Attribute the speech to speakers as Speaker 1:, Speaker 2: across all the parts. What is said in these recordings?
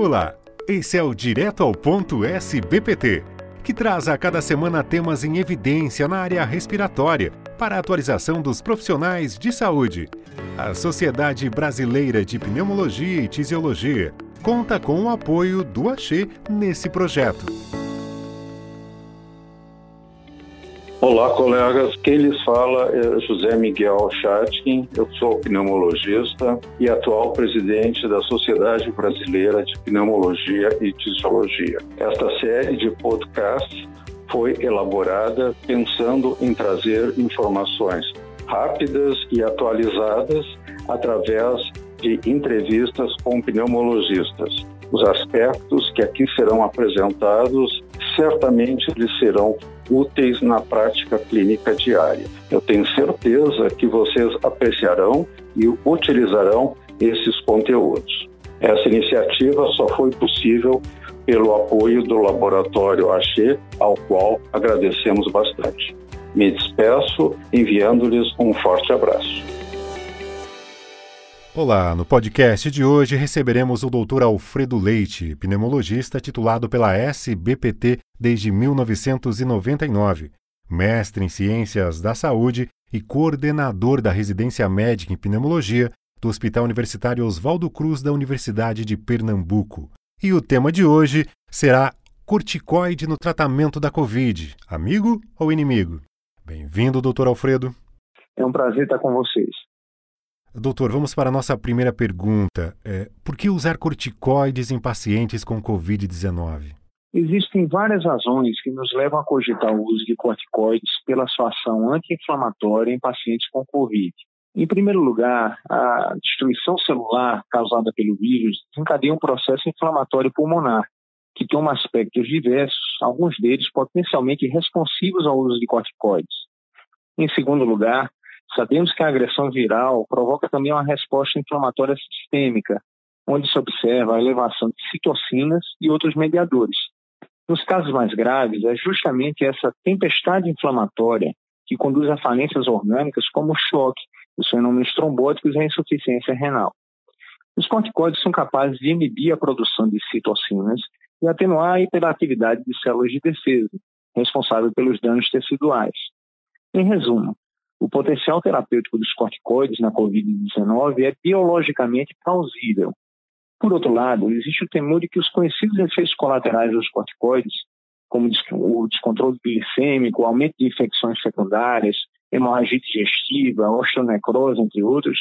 Speaker 1: Olá, esse é o Direto ao Ponto SBPT, que traz a cada semana temas em evidência na área respiratória para a atualização dos profissionais de saúde. A Sociedade Brasileira de Pneumologia e Tisiologia conta com o apoio do Axê nesse projeto.
Speaker 2: Olá, colegas. Quem lhes fala é José Miguel Chatkin. Eu sou pneumologista e atual presidente da Sociedade Brasileira de Pneumologia e Tisiologia. Esta série de podcasts foi elaborada pensando em trazer informações rápidas e atualizadas através de entrevistas com pneumologistas. Os aspectos que aqui serão apresentados certamente lhes serão úteis na prática clínica diária. Eu tenho certeza que vocês apreciarão e utilizarão esses conteúdos. Essa iniciativa só foi possível pelo apoio do Laboratório Axê, ao qual agradecemos bastante. Me despeço enviando-lhes um forte abraço.
Speaker 1: Olá, no podcast de hoje receberemos o Dr. Alfredo Leite, pneumologista titulado pela SBPT desde 1999, mestre em Ciências da Saúde e coordenador da residência médica em pneumologia do Hospital Universitário Oswaldo Cruz da Universidade de Pernambuco. E o tema de hoje será corticoide no tratamento da Covid, amigo ou inimigo? Bem-vindo, doutor Alfredo.
Speaker 3: É um prazer estar com vocês.
Speaker 1: Doutor, vamos para a nossa primeira pergunta. É, por que usar corticoides em pacientes com Covid-19?
Speaker 3: Existem várias razões que nos levam a cogitar o uso de corticoides pela sua ação anti-inflamatória em pacientes com Covid. Em primeiro lugar, a destruição celular causada pelo vírus desencadeia um processo inflamatório pulmonar, que toma aspectos diversos, alguns deles potencialmente responsivos ao uso de corticoides. Em segundo lugar, Sabemos que a agressão viral provoca também uma resposta inflamatória sistêmica, onde se observa a elevação de citocinas e outros mediadores. Nos casos mais graves, é justamente essa tempestade inflamatória que conduz a falências orgânicas como o choque, os fenômenos trombóticos e a insuficiência renal. Os corticoides são capazes de inibir a produção de citocinas e atenuar a hiperatividade de células de defesa, responsável pelos danos teciduais. Em resumo, o potencial terapêutico dos corticoides na Covid-19 é biologicamente plausível. Por outro lado, existe o temor de que os conhecidos efeitos colaterais dos corticoides, como o descontrole glicêmico, o aumento de infecções secundárias, hemorragia digestiva, osteonecrose, entre outros,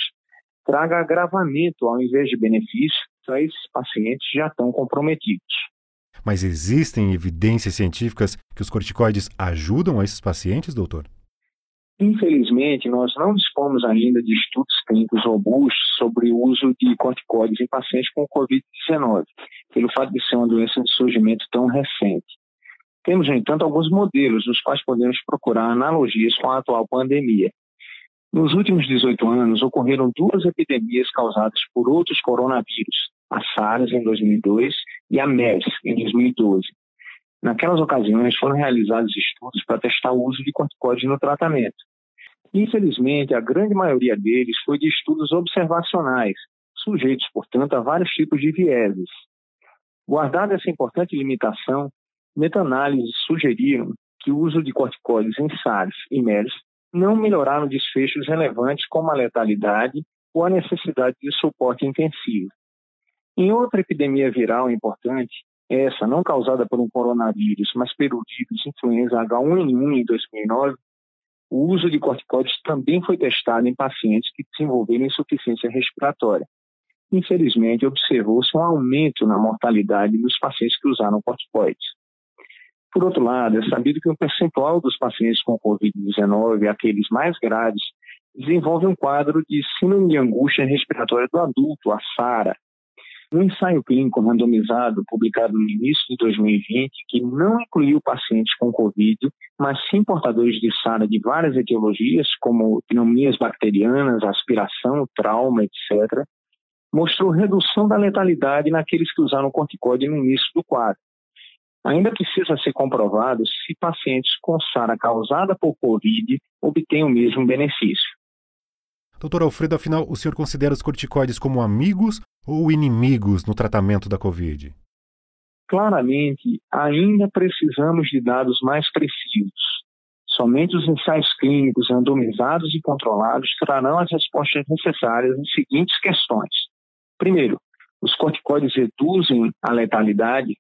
Speaker 3: traga agravamento ao invés de benefício para esses pacientes já tão comprometidos.
Speaker 1: Mas existem evidências científicas que os corticoides ajudam a esses pacientes, doutor?
Speaker 3: Infelizmente, nós não dispomos ainda de estudos clínicos robustos sobre o uso de corticoides em pacientes com Covid-19, pelo fato de ser uma doença de surgimento tão recente. Temos, no entanto, alguns modelos nos quais podemos procurar analogias com a atual pandemia. Nos últimos 18 anos, ocorreram duas epidemias causadas por outros coronavírus, a SARS em 2002 e a MERS em 2012, Naquelas ocasiões foram realizados estudos para testar o uso de corticoides no tratamento. Infelizmente, a grande maioria deles foi de estudos observacionais, sujeitos, portanto, a vários tipos de vieses. Guardada essa importante limitação, meta-análises sugeriram que o uso de corticoides em SARS e MERS não melhoraram desfechos relevantes como a letalidade ou a necessidade de suporte intensivo. Em outra epidemia viral importante, essa não causada por um coronavírus, mas pelo vírus influenza H1N1 em 2009, o uso de corticoides também foi testado em pacientes que desenvolveram insuficiência respiratória. Infelizmente, observou-se um aumento na mortalidade dos pacientes que usaram corticoides. Por outro lado, é sabido que o percentual dos pacientes com Covid-19, aqueles mais graves, desenvolve um quadro de síndrome de angústia respiratória do adulto, a SARA, um ensaio clínico randomizado publicado no início de 2020, que não incluiu pacientes com Covid, mas sim portadores de SARA de várias etiologias, como pneumonias bacterianas, aspiração, trauma, etc., mostrou redução da letalidade naqueles que usaram corticoide no início do quadro. Ainda precisa ser comprovado se pacientes com SARA causada por Covid obtêm o mesmo benefício.
Speaker 1: Doutor Alfredo, afinal, o senhor considera os corticoides como amigos ou inimigos no tratamento da Covid?
Speaker 3: Claramente, ainda precisamos de dados mais precisos. Somente os ensaios clínicos randomizados e controlados trarão as respostas necessárias em seguintes questões. Primeiro, os corticoides reduzem a letalidade,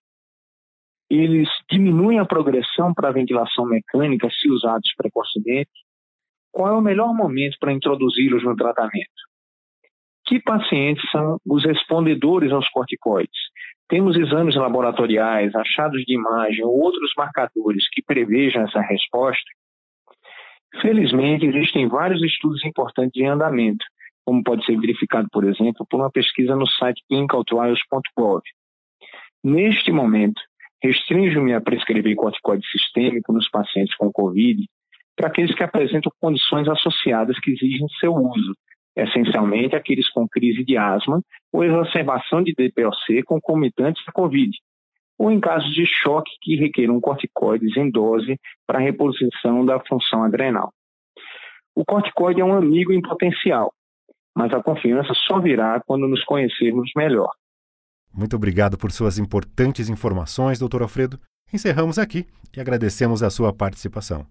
Speaker 3: eles diminuem a progressão para a ventilação mecânica se usados precocemente. Qual é o melhor momento para introduzi-los no tratamento? Que pacientes são os respondedores aos corticoides? Temos exames laboratoriais, achados de imagem ou outros marcadores que prevejam essa resposta? Felizmente, existem vários estudos importantes em andamento, como pode ser verificado, por exemplo, por uma pesquisa no site clinicaltrials.gov. Neste momento, restringo-me a prescrever corticoide sistêmico nos pacientes com COVID para aqueles que apresentam condições associadas que exigem seu uso, essencialmente aqueles com crise de asma ou exacerbação de DPOC concomitantes da COVID, ou em casos de choque que requeram corticoides em dose para reposição da função adrenal. O corticoide é um amigo em potencial, mas a confiança só virá quando nos conhecermos melhor.
Speaker 1: Muito obrigado por suas importantes informações, doutor Alfredo. Encerramos aqui e agradecemos a sua participação.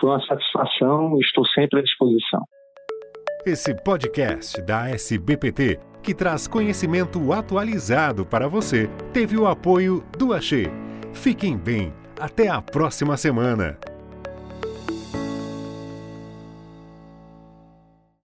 Speaker 3: Foi uma satisfação estou sempre à disposição.
Speaker 1: Esse podcast da SBPT, que traz conhecimento atualizado para você, teve o apoio do Axê. Fiquem bem. Até a próxima semana.